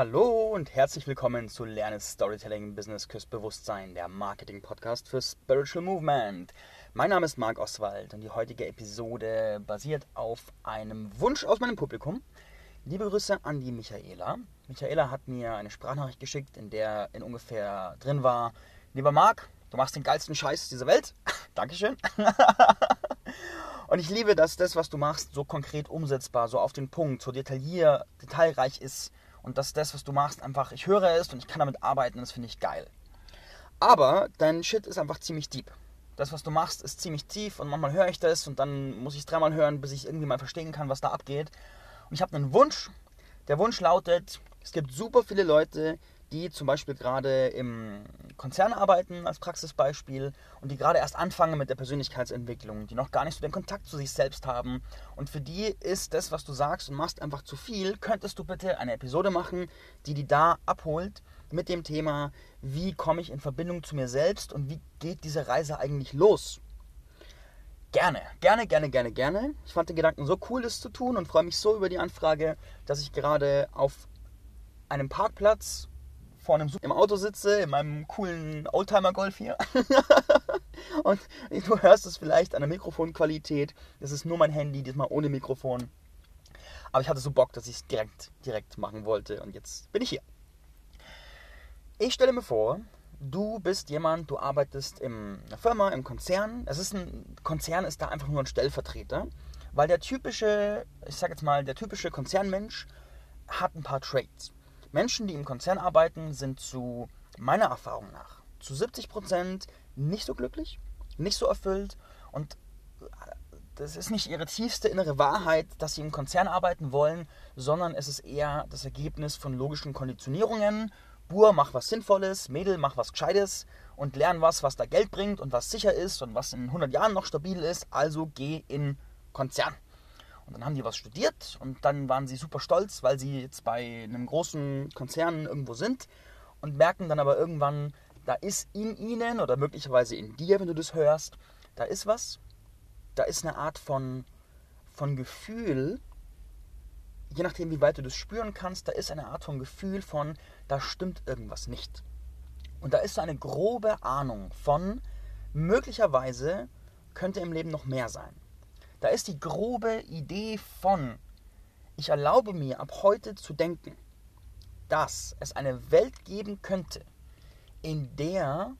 Hallo und herzlich willkommen zu Lerne Storytelling Business Küss Bewusstsein, der Marketing Podcast für Spiritual Movement. Mein Name ist Marc Oswald und die heutige Episode basiert auf einem Wunsch aus meinem Publikum. Liebe Grüße an die Michaela. Michaela hat mir eine Sprachnachricht geschickt, in der in ungefähr drin war: Lieber Marc, du machst den geilsten Scheiß dieser Welt. Dankeschön. und ich liebe, dass das, was du machst, so konkret umsetzbar, so auf den Punkt, so detaillier, detailreich ist und dass das, was du machst, einfach, ich höre es und ich kann damit arbeiten das finde ich geil. Aber dein Shit ist einfach ziemlich deep. Das, was du machst, ist ziemlich tief und manchmal höre ich das und dann muss ich es dreimal hören, bis ich irgendwie mal verstehen kann, was da abgeht. Und ich habe einen Wunsch. Der Wunsch lautet, es gibt super viele Leute, die zum Beispiel gerade im Konzern arbeiten, als Praxisbeispiel, und die gerade erst anfangen mit der Persönlichkeitsentwicklung, die noch gar nicht so den Kontakt zu sich selbst haben. Und für die ist das, was du sagst und machst, einfach zu viel. Könntest du bitte eine Episode machen, die die da abholt mit dem Thema, wie komme ich in Verbindung zu mir selbst und wie geht diese Reise eigentlich los? Gerne, gerne, gerne, gerne, gerne. Ich fand den Gedanken so cool, das zu tun und freue mich so über die Anfrage, dass ich gerade auf einem Parkplatz vor einem im Auto sitze, in meinem coolen Oldtimer-Golf hier. und du hörst es vielleicht an der Mikrofonqualität. Das ist nur mein Handy, diesmal ohne Mikrofon. Aber ich hatte so Bock, dass ich es direkt, direkt machen wollte. Und jetzt bin ich hier. Ich stelle mir vor, du bist jemand, du arbeitest in einer Firma, im Konzern. Es ist ein Konzern ist da einfach nur ein Stellvertreter, weil der typische, ich sag jetzt mal, der typische Konzernmensch hat ein paar Traits. Menschen, die im Konzern arbeiten, sind zu meiner Erfahrung nach zu 70 Prozent nicht so glücklich, nicht so erfüllt und das ist nicht ihre tiefste innere Wahrheit, dass sie im Konzern arbeiten wollen, sondern es ist eher das Ergebnis von logischen Konditionierungen. Bur, mach was Sinnvolles, Mädel, mach was Gescheites und lern was, was da Geld bringt und was sicher ist und was in 100 Jahren noch stabil ist. Also geh in Konzern. Und dann haben die was studiert und dann waren sie super stolz, weil sie jetzt bei einem großen Konzern irgendwo sind und merken dann aber irgendwann, da ist in ihnen oder möglicherweise in dir, wenn du das hörst, da ist was, da ist eine Art von, von Gefühl, je nachdem, wie weit du das spüren kannst, da ist eine Art von Gefühl von, da stimmt irgendwas nicht. Und da ist so eine grobe Ahnung von, möglicherweise könnte im Leben noch mehr sein. Da ist die grobe Idee von, ich erlaube mir ab heute zu denken, dass es eine Welt geben könnte, in der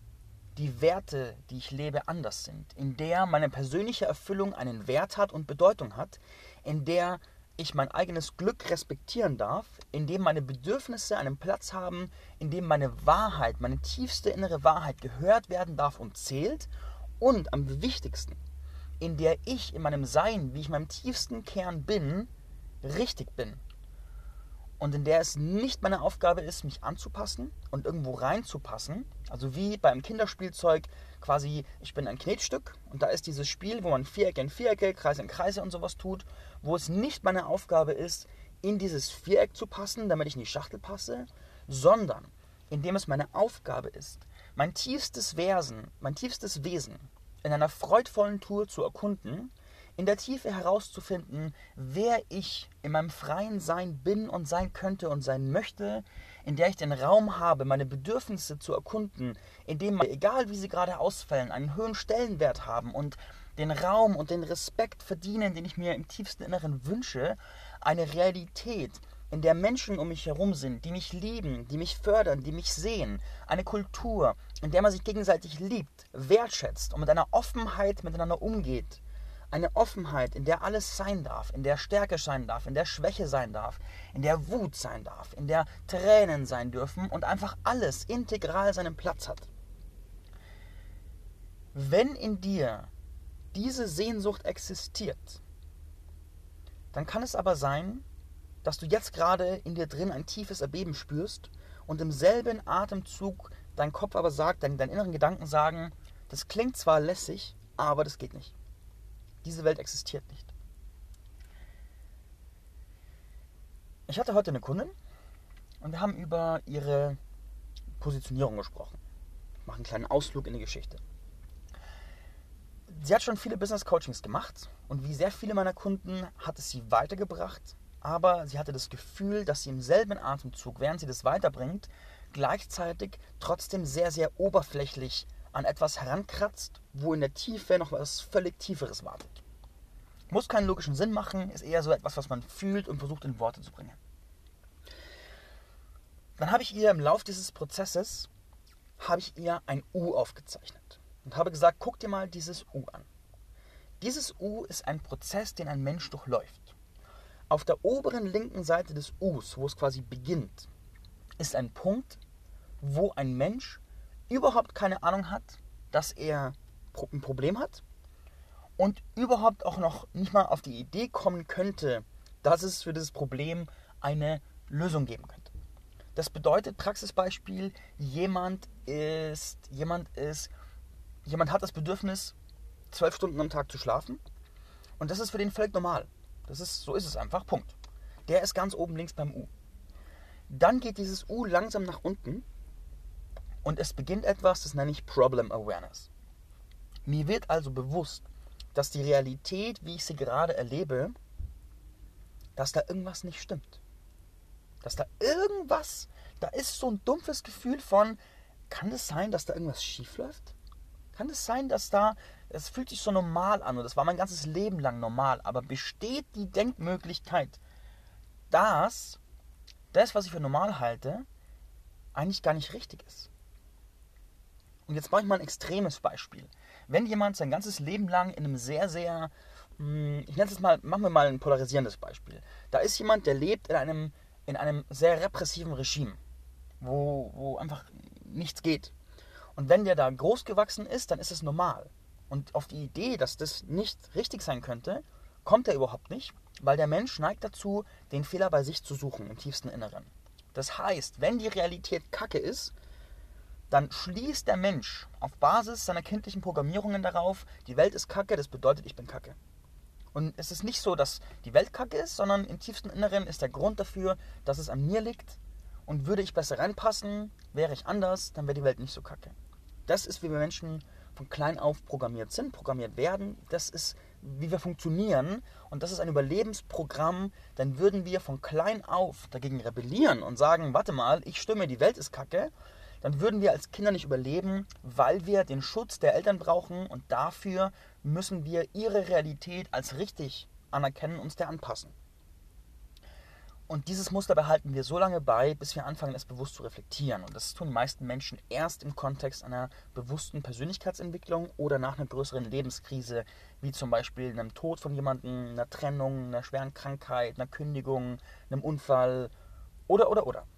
die Werte, die ich lebe, anders sind, in der meine persönliche Erfüllung einen Wert hat und Bedeutung hat, in der ich mein eigenes Glück respektieren darf, in dem meine Bedürfnisse einen Platz haben, in dem meine Wahrheit, meine tiefste innere Wahrheit gehört werden darf und zählt und am wichtigsten, in der ich in meinem Sein, wie ich meinem tiefsten Kern bin, richtig bin. Und in der es nicht meine Aufgabe ist, mich anzupassen und irgendwo reinzupassen. Also wie beim Kinderspielzeug quasi, ich bin ein Knetstück und da ist dieses Spiel, wo man Vierecke in Vierecke, Kreise in Kreise und sowas tut, wo es nicht meine Aufgabe ist, in dieses Viereck zu passen, damit ich in die Schachtel passe, sondern indem es meine Aufgabe ist, mein tiefstes Wesen, mein tiefstes Wesen, in einer freudvollen Tour zu erkunden, in der Tiefe herauszufinden, wer ich in meinem freien Sein bin und sein könnte und sein möchte, in der ich den Raum habe, meine Bedürfnisse zu erkunden, in dem, egal wie sie gerade ausfällen, einen höheren Stellenwert haben und den Raum und den Respekt verdienen, den ich mir im tiefsten Inneren wünsche, eine Realität, in der Menschen um mich herum sind, die mich lieben, die mich fördern, die mich sehen, eine Kultur, in der man sich gegenseitig liebt, wertschätzt und mit einer Offenheit miteinander umgeht. Eine Offenheit, in der alles sein darf, in der Stärke sein darf, in der Schwäche sein darf, in der Wut sein darf, in der Tränen sein dürfen und einfach alles integral seinen Platz hat. Wenn in dir diese Sehnsucht existiert, dann kann es aber sein, dass du jetzt gerade in dir drin ein tiefes Erbeben spürst und im selben Atemzug dein Kopf aber sagt, deine, deine inneren Gedanken sagen, das klingt zwar lässig, aber das geht nicht. Diese Welt existiert nicht. Ich hatte heute eine Kundin und wir haben über ihre Positionierung gesprochen. Ich mache einen kleinen Ausflug in die Geschichte. Sie hat schon viele Business Coachings gemacht und wie sehr viele meiner Kunden hat es sie weitergebracht, aber sie hatte das Gefühl, dass sie im selben Atemzug, während sie das weiterbringt, gleichzeitig trotzdem sehr, sehr oberflächlich an etwas herankratzt, wo in der Tiefe noch was völlig Tieferes wartet. Muss keinen logischen Sinn machen, ist eher so etwas, was man fühlt und versucht in Worte zu bringen. Dann habe ich ihr im Lauf dieses Prozesses habe ich ihr ein U aufgezeichnet und habe gesagt, guck dir mal dieses U an. Dieses U ist ein Prozess, den ein Mensch durchläuft. Auf der oberen linken Seite des Us, wo es quasi beginnt, ist ein Punkt, wo ein Mensch überhaupt keine Ahnung hat, dass er ein Problem hat und überhaupt auch noch nicht mal auf die Idee kommen könnte, dass es für dieses Problem eine Lösung geben könnte. Das bedeutet Praxisbeispiel, jemand ist, jemand ist, jemand hat das Bedürfnis, zwölf Stunden am Tag zu schlafen und das ist für den völlig normal. Das ist, so ist es einfach, Punkt. Der ist ganz oben links beim U. Dann geht dieses U langsam nach unten und es beginnt etwas, das nenne ich Problem Awareness. Mir wird also bewusst, dass die Realität, wie ich sie gerade erlebe, dass da irgendwas nicht stimmt. Dass da irgendwas, da ist so ein dumpfes Gefühl von, kann es sein, dass da irgendwas schief läuft? Kann es sein, dass da, es fühlt sich so normal an und das war mein ganzes Leben lang normal, aber besteht die Denkmöglichkeit, dass das, was ich für normal halte, eigentlich gar nicht richtig ist. Und jetzt mache ich mal ein extremes Beispiel. Wenn jemand sein ganzes Leben lang in einem sehr, sehr, hm, ich nenne es mal, machen wir mal ein polarisierendes Beispiel. Da ist jemand, der lebt in einem, in einem sehr repressiven Regime, wo, wo einfach nichts geht. Und wenn der da groß gewachsen ist, dann ist es normal. Und auf die Idee, dass das nicht richtig sein könnte, kommt er überhaupt nicht, weil der Mensch neigt dazu, den Fehler bei sich zu suchen im tiefsten Inneren. Das heißt, wenn die Realität kacke ist, dann schließt der Mensch auf Basis seiner kindlichen Programmierungen darauf, die Welt ist kacke, das bedeutet, ich bin kacke. Und es ist nicht so, dass die Welt kacke ist, sondern im tiefsten Inneren ist der Grund dafür, dass es an mir liegt. Und würde ich besser reinpassen, wäre ich anders, dann wäre die Welt nicht so kacke. Das ist, wie wir Menschen von klein auf programmiert sind, programmiert werden. Das ist wie wir funktionieren und das ist ein Überlebensprogramm, dann würden wir von klein auf dagegen rebellieren und sagen, warte mal, ich stimme, die Welt ist kacke, dann würden wir als Kinder nicht überleben, weil wir den Schutz der Eltern brauchen und dafür müssen wir ihre Realität als richtig anerkennen und uns der anpassen. Und dieses Muster behalten wir so lange bei, bis wir anfangen, es bewusst zu reflektieren. Und das tun die meisten Menschen erst im Kontext einer bewussten Persönlichkeitsentwicklung oder nach einer größeren Lebenskrise, wie zum Beispiel einem Tod von jemandem, einer Trennung, einer schweren Krankheit, einer Kündigung, einem Unfall oder, oder, oder.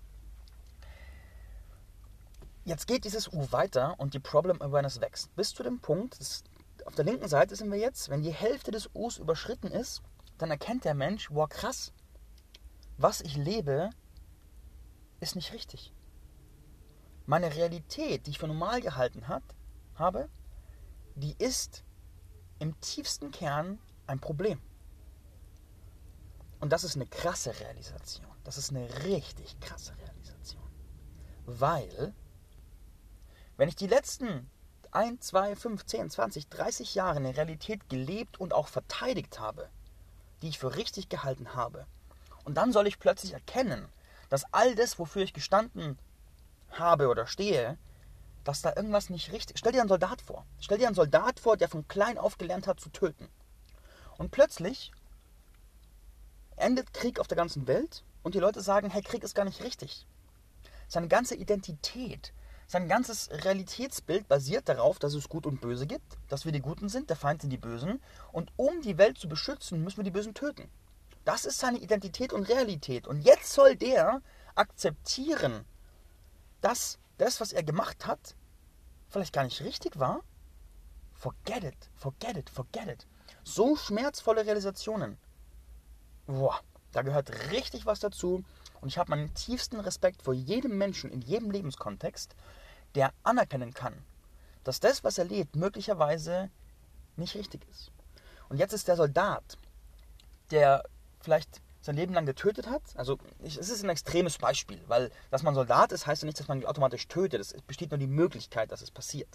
Jetzt geht dieses U weiter und die Problem Awareness wächst. Bis zu dem Punkt, das, auf der linken Seite sind wir jetzt, wenn die Hälfte des Us überschritten ist, dann erkennt der Mensch, wow krass, was ich lebe, ist nicht richtig. Meine Realität, die ich für normal gehalten hat, habe, die ist im tiefsten Kern ein Problem. Und das ist eine krasse Realisation. Das ist eine richtig krasse Realisation. Weil, wenn ich die letzten 1, 2, 5, 10, 20, 30 Jahre eine Realität gelebt und auch verteidigt habe, die ich für richtig gehalten habe, und dann soll ich plötzlich erkennen, dass all das, wofür ich gestanden habe oder stehe, dass da irgendwas nicht richtig. Stell dir einen Soldat vor. Stell dir einen Soldat vor, der von klein auf gelernt hat zu töten. Und plötzlich endet Krieg auf der ganzen Welt und die Leute sagen, hey, Krieg ist gar nicht richtig. Seine ganze Identität, sein ganzes Realitätsbild basiert darauf, dass es Gut und Böse gibt, dass wir die Guten sind, der Feind sind die Bösen. Und um die Welt zu beschützen, müssen wir die Bösen töten. Das ist seine Identität und Realität. Und jetzt soll der akzeptieren, dass das, was er gemacht hat, vielleicht gar nicht richtig war. Forget it, forget it, forget it. So schmerzvolle Realisationen. Boah, da gehört richtig was dazu. Und ich habe meinen tiefsten Respekt vor jedem Menschen in jedem Lebenskontext, der anerkennen kann, dass das, was er lebt, möglicherweise nicht richtig ist. Und jetzt ist der Soldat, der vielleicht sein Leben lang getötet hat. Also es ist ein extremes Beispiel, weil dass man Soldat ist, heißt ja nicht, dass man automatisch tötet. Es besteht nur die Möglichkeit, dass es passiert.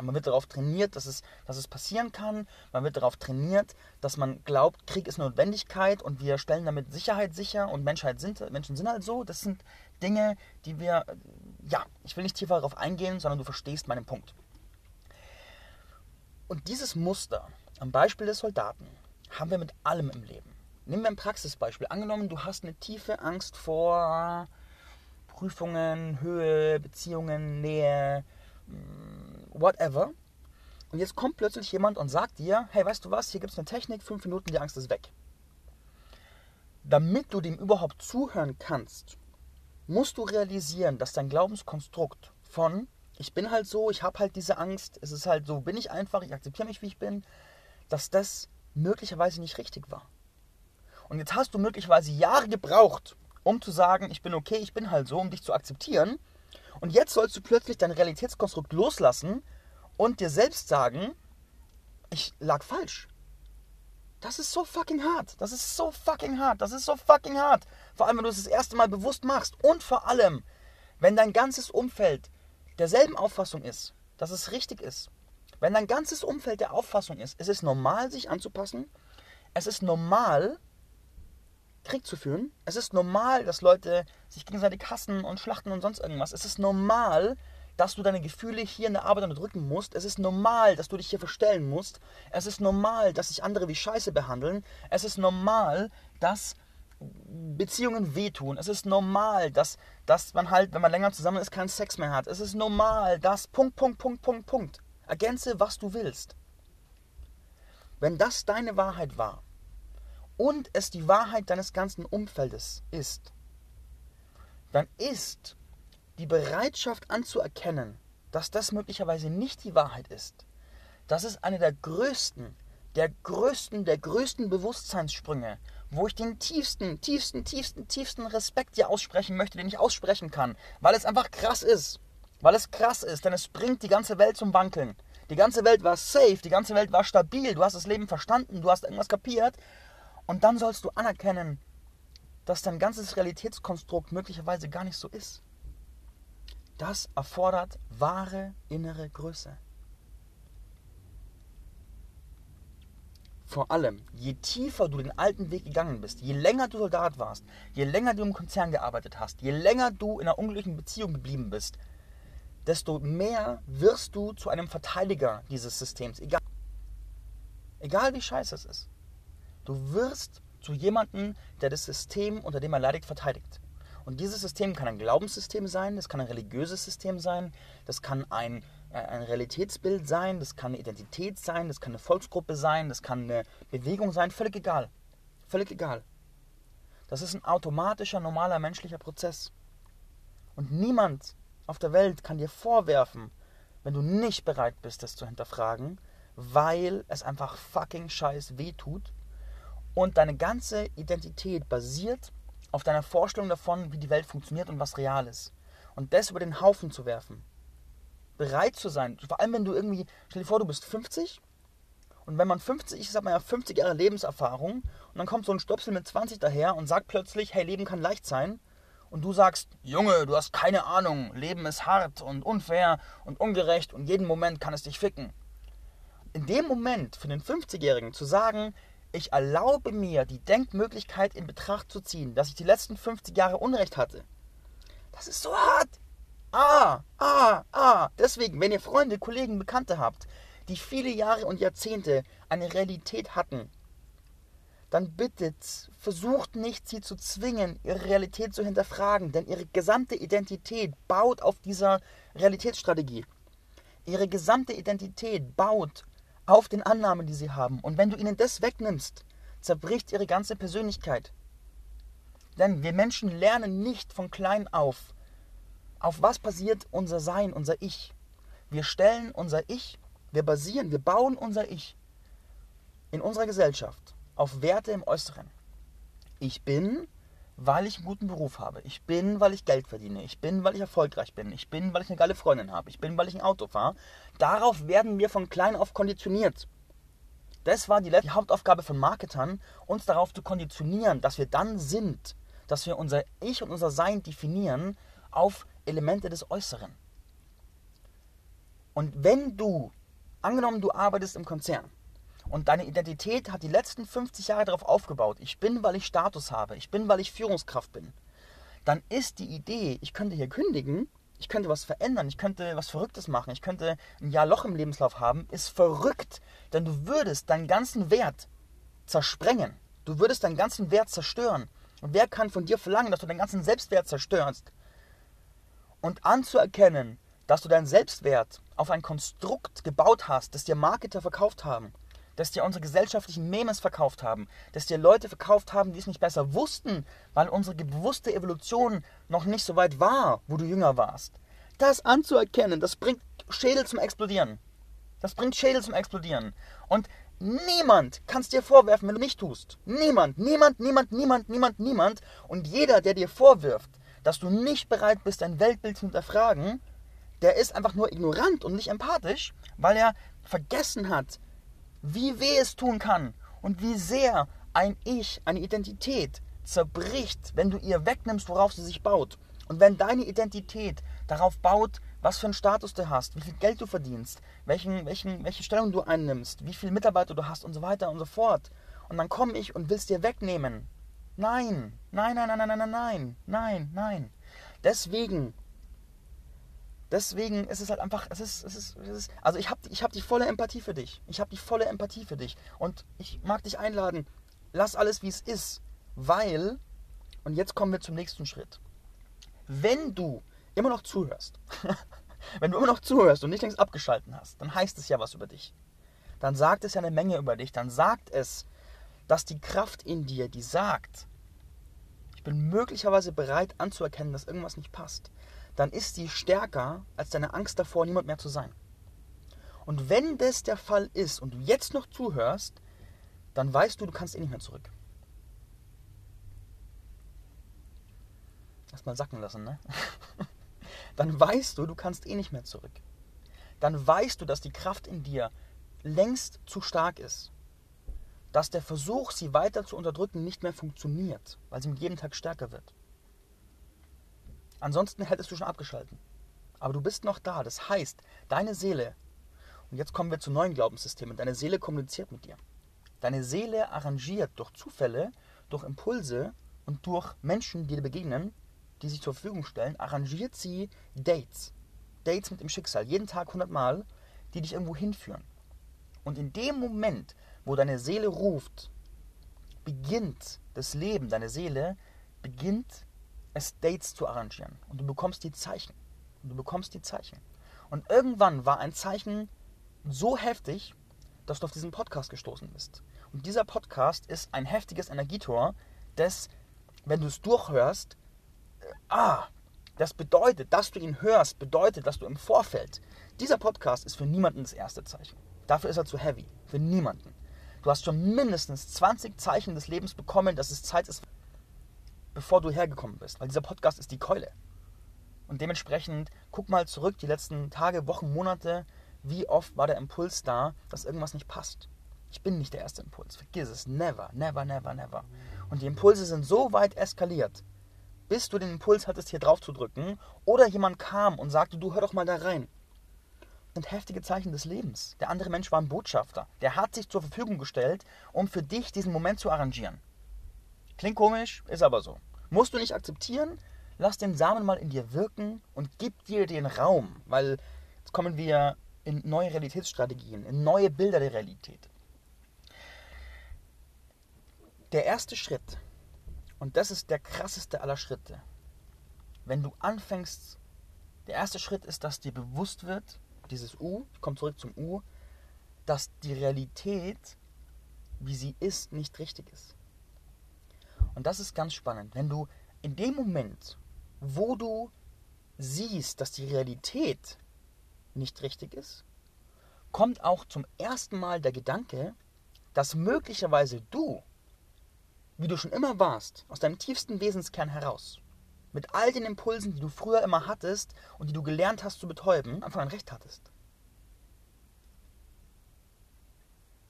Man wird darauf trainiert, dass es, dass es passieren kann. Man wird darauf trainiert, dass man glaubt, Krieg ist Notwendigkeit und wir stellen damit Sicherheit sicher und Menschheit sind, Menschen sind halt so. Das sind Dinge, die wir, ja, ich will nicht tiefer darauf eingehen, sondern du verstehst meinen Punkt. Und dieses Muster am Beispiel des Soldaten haben wir mit allem im Leben. Nehmen wir ein Praxisbeispiel. Angenommen, du hast eine tiefe Angst vor Prüfungen, Höhe, Beziehungen, Nähe, mm, whatever. Und jetzt kommt plötzlich jemand und sagt dir, hey, weißt du was, hier gibt es eine Technik, fünf Minuten, die Angst ist weg. Damit du dem überhaupt zuhören kannst, musst du realisieren, dass dein Glaubenskonstrukt von ich bin halt so, ich habe halt diese Angst, es ist halt so, bin ich einfach, ich akzeptiere mich, wie ich bin, dass das möglicherweise nicht richtig war. Und jetzt hast du möglicherweise Jahre gebraucht, um zu sagen, ich bin okay, ich bin halt so, um dich zu akzeptieren. Und jetzt sollst du plötzlich dein Realitätskonstrukt loslassen und dir selbst sagen, ich lag falsch. Das ist so fucking hart. Das ist so fucking hart. Das ist so fucking hart. Vor allem, wenn du es das erste Mal bewusst machst. Und vor allem, wenn dein ganzes Umfeld derselben Auffassung ist, dass es richtig ist. Wenn dein ganzes Umfeld der Auffassung ist, es ist normal, sich anzupassen. Es ist normal, Krieg zu führen. Es ist normal, dass Leute sich gegenseitig hassen und schlachten und sonst irgendwas. Es ist normal, dass du deine Gefühle hier in der Arbeit unterdrücken musst. Es ist normal, dass du dich hier verstellen musst. Es ist normal, dass sich andere wie Scheiße behandeln. Es ist normal, dass Beziehungen wehtun. Es ist normal, dass, dass man halt, wenn man länger zusammen ist, keinen Sex mehr hat. Es ist normal, dass Punkt, Punkt, Punkt, Punkt, Punkt. Ergänze, was du willst. Wenn das deine Wahrheit war, und es die Wahrheit deines ganzen Umfeldes ist, dann ist die Bereitschaft anzuerkennen, dass das möglicherweise nicht die Wahrheit ist, das ist eine der größten, der größten, der größten Bewusstseinssprünge, wo ich den tiefsten, tiefsten, tiefsten, tiefsten Respekt dir aussprechen möchte, den ich aussprechen kann, weil es einfach krass ist. Weil es krass ist, denn es bringt die ganze Welt zum Wankeln. Die ganze Welt war safe, die ganze Welt war stabil, du hast das Leben verstanden, du hast irgendwas kapiert und dann sollst du anerkennen, dass dein ganzes Realitätskonstrukt möglicherweise gar nicht so ist. Das erfordert wahre innere Größe. Vor allem, je tiefer du den alten Weg gegangen bist, je länger du Soldat warst, je länger du im Konzern gearbeitet hast, je länger du in einer unglücklichen Beziehung geblieben bist, desto mehr wirst du zu einem Verteidiger dieses Systems. Egal, egal wie scheiße es ist. Du wirst zu jemandem, der das System, unter dem er leidet, verteidigt. Und dieses System kann ein Glaubenssystem sein, das kann ein religiöses System sein, das kann ein, äh, ein Realitätsbild sein, das kann eine Identität sein, das kann eine Volksgruppe sein, das kann eine Bewegung sein, völlig egal. Völlig egal. Das ist ein automatischer, normaler menschlicher Prozess. Und niemand auf der Welt kann dir vorwerfen, wenn du nicht bereit bist, das zu hinterfragen, weil es einfach fucking scheiß weh tut und deine ganze Identität basiert auf deiner Vorstellung davon, wie die Welt funktioniert und was real ist. Und das über den Haufen zu werfen. Bereit zu sein, vor allem wenn du irgendwie, stell dir vor, du bist 50 und wenn man 50, ich sag mal ja 50 Jahre Lebenserfahrung und dann kommt so ein Stöpsel mit 20 daher und sagt plötzlich, hey, Leben kann leicht sein und du sagst, Junge, du hast keine Ahnung, Leben ist hart und unfair und ungerecht und jeden Moment kann es dich ficken. In dem Moment für den 50-Jährigen zu sagen, ich erlaube mir, die Denkmöglichkeit in Betracht zu ziehen, dass ich die letzten 50 Jahre Unrecht hatte. Das ist so hart. Ah, ah, ah. Deswegen, wenn ihr Freunde, Kollegen, Bekannte habt, die viele Jahre und Jahrzehnte eine Realität hatten, dann bittet, versucht nicht, sie zu zwingen, ihre Realität zu hinterfragen, denn ihre gesamte Identität baut auf dieser Realitätsstrategie. Ihre gesamte Identität baut auf den Annahmen, die sie haben. Und wenn du ihnen das wegnimmst, zerbricht ihre ganze Persönlichkeit. Denn wir Menschen lernen nicht von klein auf. Auf was basiert unser Sein, unser Ich? Wir stellen unser Ich, wir basieren, wir bauen unser Ich in unserer Gesellschaft auf Werte im Äußeren. Ich bin, weil ich einen guten Beruf habe. Ich bin, weil ich Geld verdiene. Ich bin, weil ich erfolgreich bin. Ich bin, weil ich eine geile Freundin habe. Ich bin, weil ich ein Auto fahre. Darauf werden wir von klein auf konditioniert. Das war die, die Hauptaufgabe von Marketern, uns darauf zu konditionieren, dass wir dann sind, dass wir unser Ich und unser Sein definieren auf Elemente des Äußeren. Und wenn du, angenommen du arbeitest im Konzern und deine Identität hat die letzten 50 Jahre darauf aufgebaut, ich bin, weil ich Status habe, ich bin, weil ich Führungskraft bin, dann ist die Idee, ich könnte hier kündigen, ich könnte was verändern, ich könnte was Verrücktes machen, ich könnte ein Jahr Loch im Lebenslauf haben, ist verrückt. Denn du würdest deinen ganzen Wert zersprengen. Du würdest deinen ganzen Wert zerstören. Und wer kann von dir verlangen, dass du deinen ganzen Selbstwert zerstörst? Und anzuerkennen, dass du deinen Selbstwert auf ein Konstrukt gebaut hast, das dir Marketer verkauft haben, das dir unsere gesellschaftlichen Memes verkauft haben, das dir Leute verkauft haben, die es nicht besser wussten, weil unsere bewusste Evolution noch nicht so weit war, wo du jünger warst. Das anzuerkennen, das bringt Schädel zum Explodieren. Das bringt Schädel zum Explodieren. Und niemand kann es dir vorwerfen, wenn du nicht tust. Niemand, niemand, niemand, niemand, niemand, niemand. Und jeder, der dir vorwirft, dass du nicht bereit bist, dein Weltbild zu hinterfragen, der ist einfach nur ignorant und nicht empathisch, weil er vergessen hat, wie weh es tun kann und wie sehr ein Ich, eine Identität zerbricht, wenn du ihr wegnimmst, worauf sie sich baut. Und wenn deine Identität darauf baut, was für einen Status du hast, wie viel Geld du verdienst, welchen, welchen, welche Stellung du einnimmst, wie viele Mitarbeiter du hast und so weiter und so fort. Und dann komme ich und will es dir wegnehmen. Nein, nein, nein, nein, nein, nein, nein, nein, nein. Deswegen Deswegen ist es halt einfach, es ist, es ist, es ist also ich habe ich hab die volle Empathie für dich. Ich habe die volle Empathie für dich. Und ich mag dich einladen, lass alles wie es ist, weil, und jetzt kommen wir zum nächsten Schritt. Wenn du immer noch zuhörst, wenn du immer noch zuhörst und nicht längst abgeschalten hast, dann heißt es ja was über dich. Dann sagt es ja eine Menge über dich. Dann sagt es, dass die Kraft in dir, die sagt, ich bin möglicherweise bereit anzuerkennen, dass irgendwas nicht passt dann ist sie stärker als deine Angst davor, niemand mehr zu sein. Und wenn das der Fall ist und du jetzt noch zuhörst, dann weißt du, du kannst eh nicht mehr zurück. Erstmal sacken lassen, ne? dann weißt du, du kannst eh nicht mehr zurück. Dann weißt du, dass die Kraft in dir längst zu stark ist. Dass der Versuch, sie weiter zu unterdrücken, nicht mehr funktioniert, weil sie mit jedem Tag stärker wird. Ansonsten hättest du schon abgeschalten. Aber du bist noch da. Das heißt, deine Seele, und jetzt kommen wir zu neuen Glaubenssystemen, deine Seele kommuniziert mit dir. Deine Seele arrangiert durch Zufälle, durch Impulse und durch Menschen, die dir begegnen, die sich zur Verfügung stellen, arrangiert sie Dates. Dates mit dem Schicksal. Jeden Tag 100 Mal, die dich irgendwo hinführen. Und in dem Moment, wo deine Seele ruft, beginnt das Leben, deine Seele beginnt es Dates zu arrangieren. Und du bekommst die Zeichen. Und du bekommst die Zeichen. Und irgendwann war ein Zeichen so heftig, dass du auf diesen Podcast gestoßen bist. Und dieser Podcast ist ein heftiges Energietor, das, wenn du es durchhörst, äh, ah, das bedeutet, dass du ihn hörst, bedeutet, dass du im Vorfeld, dieser Podcast ist für niemanden das erste Zeichen. Dafür ist er zu heavy. Für niemanden. Du hast schon mindestens 20 Zeichen des Lebens bekommen, dass es Zeit ist, bevor du hergekommen bist. Weil dieser Podcast ist die Keule. Und dementsprechend guck mal zurück, die letzten Tage, Wochen, Monate, wie oft war der Impuls da, dass irgendwas nicht passt. Ich bin nicht der erste Impuls. Vergiss es. Never, never, never, never. Und die Impulse sind so weit eskaliert, bis du den Impuls hattest, hier drauf zu drücken, oder jemand kam und sagte, du hör doch mal da rein. Das sind heftige Zeichen des Lebens. Der andere Mensch war ein Botschafter. Der hat sich zur Verfügung gestellt, um für dich diesen Moment zu arrangieren. Klingt komisch, ist aber so. Musst du nicht akzeptieren, lass den Samen mal in dir wirken und gib dir den Raum, weil jetzt kommen wir in neue Realitätsstrategien, in neue Bilder der Realität. Der erste Schritt, und das ist der krasseste aller Schritte, wenn du anfängst, der erste Schritt ist, dass dir bewusst wird, dieses U, ich komme zurück zum U, dass die Realität, wie sie ist, nicht richtig ist. Und das ist ganz spannend. Wenn du in dem Moment, wo du siehst, dass die Realität nicht richtig ist, kommt auch zum ersten Mal der Gedanke, dass möglicherweise du, wie du schon immer warst, aus deinem tiefsten Wesenskern heraus, mit all den Impulsen, die du früher immer hattest und die du gelernt hast zu betäuben, einfach ein Recht hattest.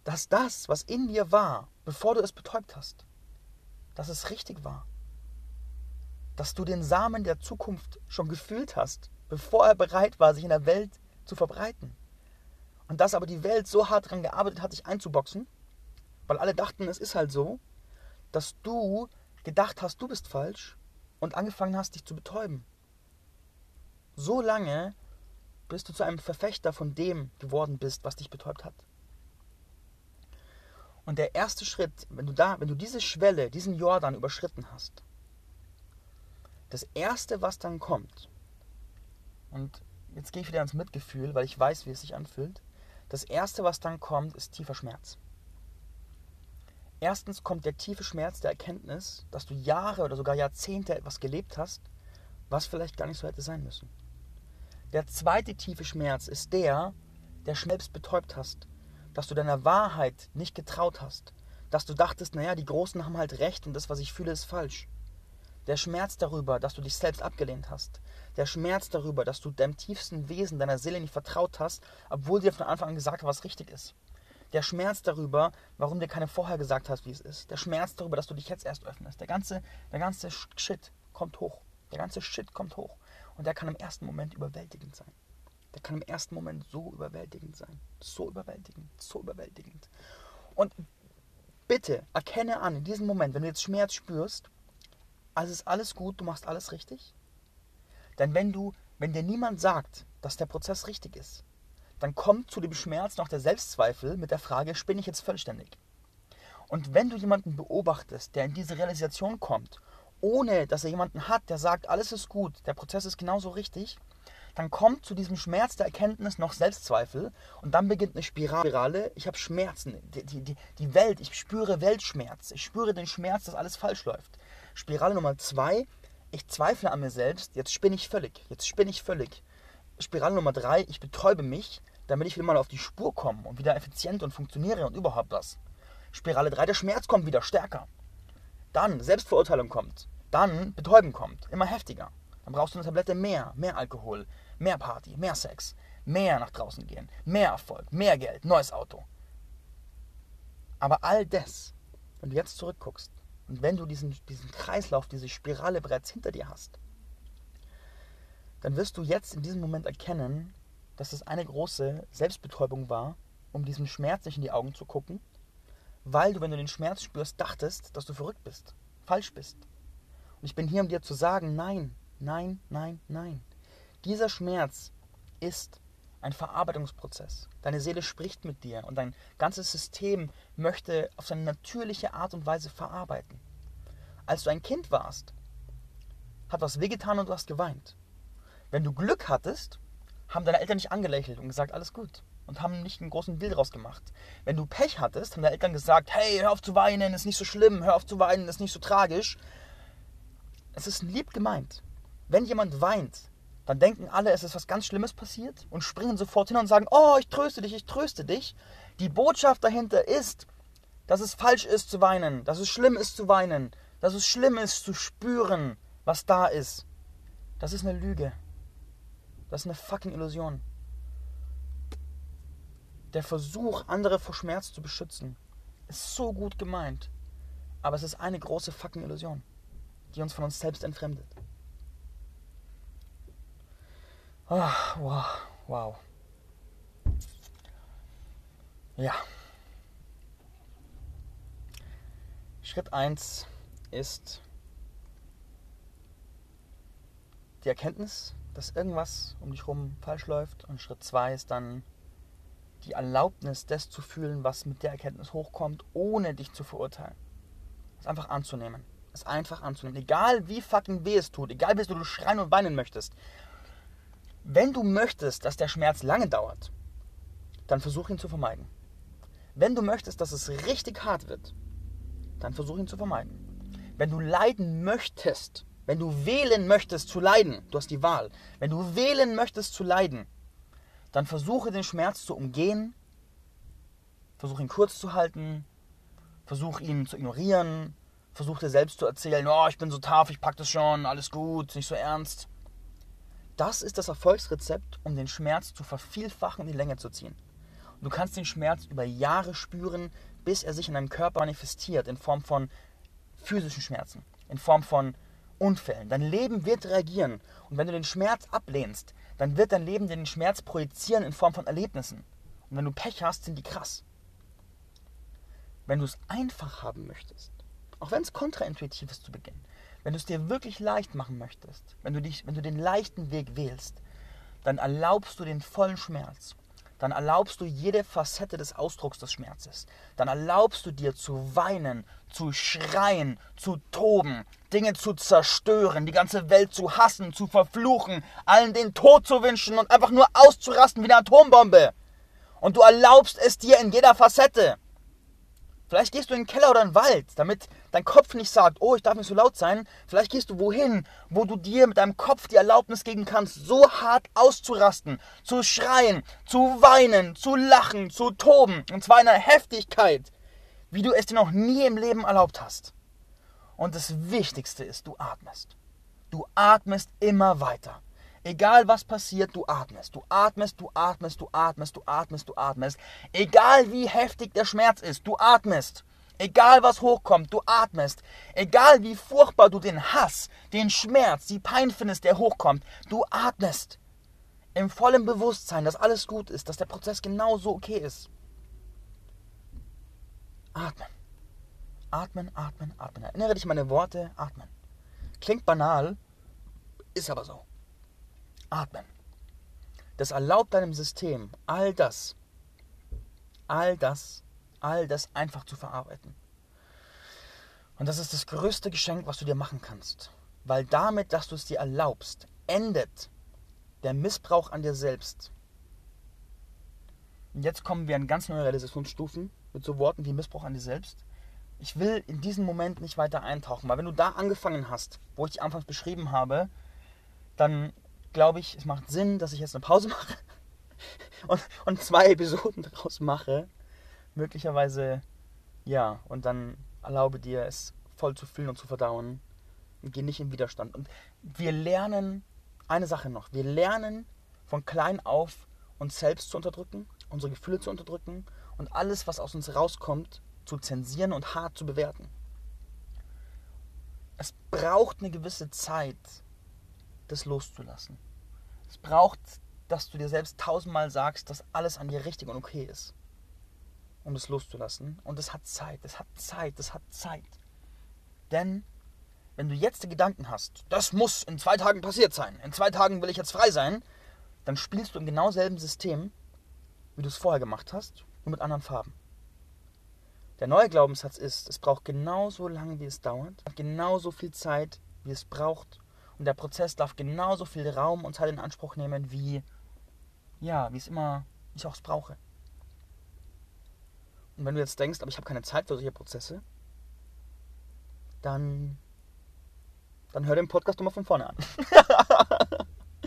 Dass das, was in dir war, bevor du es betäubt hast, dass es richtig war. Dass du den Samen der Zukunft schon gefühlt hast, bevor er bereit war, sich in der Welt zu verbreiten. Und dass aber die Welt so hart daran gearbeitet hat, dich einzuboxen, weil alle dachten, es ist halt so, dass du gedacht hast, du bist falsch und angefangen hast, dich zu betäuben. So lange, bis du zu einem Verfechter von dem geworden bist, was dich betäubt hat. Und der erste Schritt, wenn du da, wenn du diese Schwelle, diesen Jordan überschritten hast, das erste, was dann kommt, und jetzt gehe ich wieder ans Mitgefühl, weil ich weiß, wie es sich anfühlt. Das erste, was dann kommt, ist tiefer Schmerz. Erstens kommt der tiefe Schmerz der Erkenntnis, dass du Jahre oder sogar Jahrzehnte etwas gelebt hast, was vielleicht gar nicht so hätte sein müssen. Der zweite tiefe Schmerz ist der, der selbst betäubt hast, dass du deiner Wahrheit nicht getraut hast, dass du dachtest, naja, die Großen haben halt recht und das, was ich fühle, ist falsch. Der Schmerz darüber, dass du dich selbst abgelehnt hast. Der Schmerz darüber, dass du deinem tiefsten Wesen, deiner Seele nicht vertraut hast, obwohl dir von Anfang an gesagt hat, was richtig ist. Der Schmerz darüber, warum dir keiner vorher gesagt hast, wie es ist. Der Schmerz darüber, dass du dich jetzt erst öffnest. Der ganze, der ganze Shit kommt hoch. Der ganze Shit kommt hoch. Und der kann im ersten Moment überwältigend sein. Der kann im ersten Moment so überwältigend sein. So überwältigend, so überwältigend. Und bitte erkenne an, in diesem Moment, wenn du jetzt Schmerz spürst, also ist alles gut, du machst alles richtig. Denn wenn du, wenn dir niemand sagt, dass der Prozess richtig ist, dann kommt zu dem Schmerz noch der Selbstzweifel mit der Frage, spinne ich jetzt vollständig? Und wenn du jemanden beobachtest, der in diese Realisation kommt, ohne dass er jemanden hat, der sagt, alles ist gut, der Prozess ist genauso richtig, dann kommt zu diesem Schmerz der Erkenntnis noch Selbstzweifel und dann beginnt eine Spirale. Ich habe Schmerzen, die, die, die Welt, ich spüre Weltschmerz, ich spüre den Schmerz, dass alles falsch läuft. Spirale Nummer zwei, ich zweifle an mir selbst, jetzt spinne ich völlig, jetzt spinne ich völlig. Spirale Nummer drei, ich betäube mich, damit ich wieder mal auf die Spur komme und wieder effizient und funktioniere und überhaupt was. Spirale 3, der Schmerz kommt wieder stärker. Dann Selbstverurteilung kommt. Dann Betäuben kommt, immer heftiger. Dann brauchst du eine Tablette mehr, mehr Alkohol, mehr Party, mehr Sex, mehr nach draußen gehen, mehr Erfolg, mehr Geld, neues Auto. Aber all das, wenn du jetzt zurückguckst, und wenn du diesen, diesen Kreislauf, diese Spirale bereits hinter dir hast, dann wirst du jetzt in diesem Moment erkennen, dass es eine große Selbstbetäubung war, um diesem Schmerz nicht in die Augen zu gucken, weil du, wenn du den Schmerz spürst, dachtest, dass du verrückt bist, falsch bist. Und ich bin hier, um dir zu sagen, nein, nein, nein, nein. Dieser Schmerz ist ein Verarbeitungsprozess. Deine Seele spricht mit dir und dein ganzes System möchte auf seine natürliche Art und Weise verarbeiten. Als du ein Kind warst, hat was wehgetan und du hast geweint. Wenn du Glück hattest, haben deine Eltern nicht angelächelt und gesagt, alles gut. Und haben nicht einen großen Deal draus gemacht. Wenn du Pech hattest, haben deine Eltern gesagt, hey, hör auf zu weinen, ist nicht so schlimm, hör auf zu weinen, ist nicht so tragisch. Es ist lieb gemeint. Wenn jemand weint, dann denken alle, es ist was ganz Schlimmes passiert und springen sofort hin und sagen, oh, ich tröste dich, ich tröste dich. Die Botschaft dahinter ist, dass es falsch ist zu weinen, dass es schlimm ist zu weinen, dass es schlimm ist zu spüren, was da ist. Das ist eine Lüge. Das ist eine fucking Illusion. Der Versuch, andere vor Schmerz zu beschützen, ist so gut gemeint. Aber es ist eine große fucking Illusion, die uns von uns selbst entfremdet. Oh, wow, wow. Ja. Schritt 1 ist die Erkenntnis, dass irgendwas um dich herum falsch läuft. Und Schritt 2 ist dann die Erlaubnis, das zu fühlen, was mit der Erkenntnis hochkommt, ohne dich zu verurteilen. Es einfach anzunehmen. Es einfach anzunehmen. Egal wie fucking weh es tut, egal wie du schreien und weinen möchtest, wenn du möchtest, dass der Schmerz lange dauert, dann versuch ihn zu vermeiden. Wenn du möchtest, dass es richtig hart wird, dann versuch ihn zu vermeiden. Wenn du leiden möchtest, wenn du wählen möchtest zu leiden, du hast die Wahl, wenn du wählen möchtest zu leiden, dann versuche den Schmerz zu umgehen, versuche ihn kurz zu halten, versuche ihn zu ignorieren, versuche dir selbst zu erzählen, oh, ich bin so tough, ich pack das schon, alles gut, nicht so ernst. Das ist das Erfolgsrezept, um den Schmerz zu vervielfachen und in die Länge zu ziehen. Und du kannst den Schmerz über Jahre spüren, bis er sich in deinem Körper manifestiert, in Form von physischen Schmerzen, in Form von Unfällen. Dein Leben wird reagieren. Und wenn du den Schmerz ablehnst, dann wird dein Leben den Schmerz projizieren in Form von Erlebnissen. Und wenn du Pech hast, sind die krass. Wenn du es einfach haben möchtest, auch wenn es kontraintuitiv ist zu Beginn, wenn du es dir wirklich leicht machen möchtest, wenn du, dich, wenn du den leichten Weg wählst, dann erlaubst du den vollen Schmerz. Dann erlaubst du jede Facette des Ausdrucks des Schmerzes. Dann erlaubst du dir zu weinen, zu schreien, zu toben, Dinge zu zerstören, die ganze Welt zu hassen, zu verfluchen, allen den Tod zu wünschen und einfach nur auszurasten wie eine Atombombe. Und du erlaubst es dir in jeder Facette. Vielleicht gehst du in den Keller oder in den Wald, damit dein Kopf nicht sagt, oh, ich darf nicht so laut sein. Vielleicht gehst du wohin, wo du dir mit deinem Kopf die Erlaubnis geben kannst, so hart auszurasten, zu schreien, zu weinen, zu lachen, zu toben. Und zwar in einer Heftigkeit, wie du es dir noch nie im Leben erlaubt hast. Und das Wichtigste ist, du atmest. Du atmest immer weiter. Egal was passiert, du atmest, du atmest, du atmest, du atmest, du atmest, du atmest. Egal wie heftig der Schmerz ist, du atmest. Egal was hochkommt, du atmest. Egal wie furchtbar du den Hass, den Schmerz, die Pein findest, der hochkommt, du atmest. Im vollen Bewusstsein, dass alles gut ist, dass der Prozess genauso okay ist. Atmen. Atmen, atmen, atmen. Erinnere dich an meine Worte, atmen. Klingt banal, ist aber so. Atmen. Das erlaubt deinem System, all das, all das, all das einfach zu verarbeiten. Und das ist das größte Geschenk, was du dir machen kannst. Weil damit, dass du es dir erlaubst, endet der Missbrauch an dir selbst. Und jetzt kommen wir an ganz neue Realisationsstufen mit so Worten wie Missbrauch an dir selbst. Ich will in diesen Moment nicht weiter eintauchen, weil wenn du da angefangen hast, wo ich dich anfangs beschrieben habe, dann glaube ich, es macht Sinn, dass ich jetzt eine Pause mache und, und zwei Episoden daraus mache. Möglicherweise, ja, und dann erlaube dir, es voll zu fühlen und zu verdauen und geh nicht in Widerstand. Und wir lernen eine Sache noch. Wir lernen von klein auf, uns selbst zu unterdrücken, unsere Gefühle zu unterdrücken und alles, was aus uns rauskommt, zu zensieren und hart zu bewerten. Es braucht eine gewisse Zeit, das loszulassen. Es braucht, dass du dir selbst tausendmal sagst, dass alles an dir richtig und okay ist, um das loszulassen. Und es hat Zeit, es hat Zeit, es hat Zeit. Denn wenn du jetzt die Gedanken hast, das muss in zwei Tagen passiert sein, in zwei Tagen will ich jetzt frei sein, dann spielst du im genau selben System, wie du es vorher gemacht hast, nur mit anderen Farben. Der neue Glaubenssatz ist, es braucht genauso lange, wie es dauert, genauso viel Zeit, wie es braucht, und der Prozess darf genauso viel Raum und Zeit in Anspruch nehmen, wie, ja, wie es immer, ich auch es brauche. Und wenn du jetzt denkst, aber ich habe keine Zeit für solche Prozesse, dann, dann hör den Podcast nochmal von vorne an.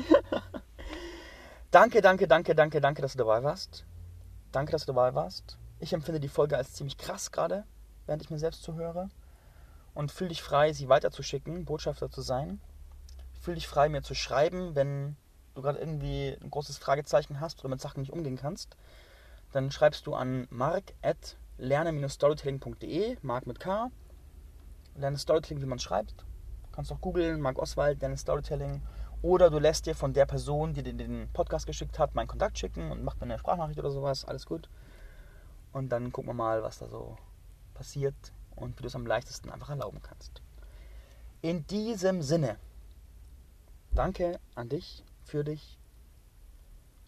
danke, danke, danke, danke, danke, dass du dabei warst. Danke, dass du dabei warst. Ich empfinde die Folge als ziemlich krass gerade, während ich mir selbst zuhöre. Und fühle dich frei, sie weiterzuschicken, Botschafter zu sein fühl dich frei, mir zu schreiben, wenn du gerade irgendwie ein großes Fragezeichen hast oder mit Sachen nicht umgehen kannst. Dann schreibst du an mark.lerne-storytelling.de, Mark mit K. Lerne Storytelling, wie man schreibt. Du kannst auch googeln, Mark Oswald, Lerne Storytelling. Oder du lässt dir von der Person, die dir den Podcast geschickt hat, meinen Kontakt schicken und macht mir eine Sprachnachricht oder sowas. Alles gut. Und dann gucken wir mal, was da so passiert und wie du es am leichtesten einfach erlauben kannst. In diesem Sinne. Danke an dich, für dich.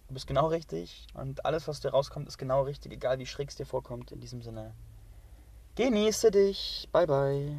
Du bist genau richtig und alles, was dir rauskommt, ist genau richtig, egal wie schräg es dir vorkommt. In diesem Sinne, genieße dich. Bye, bye.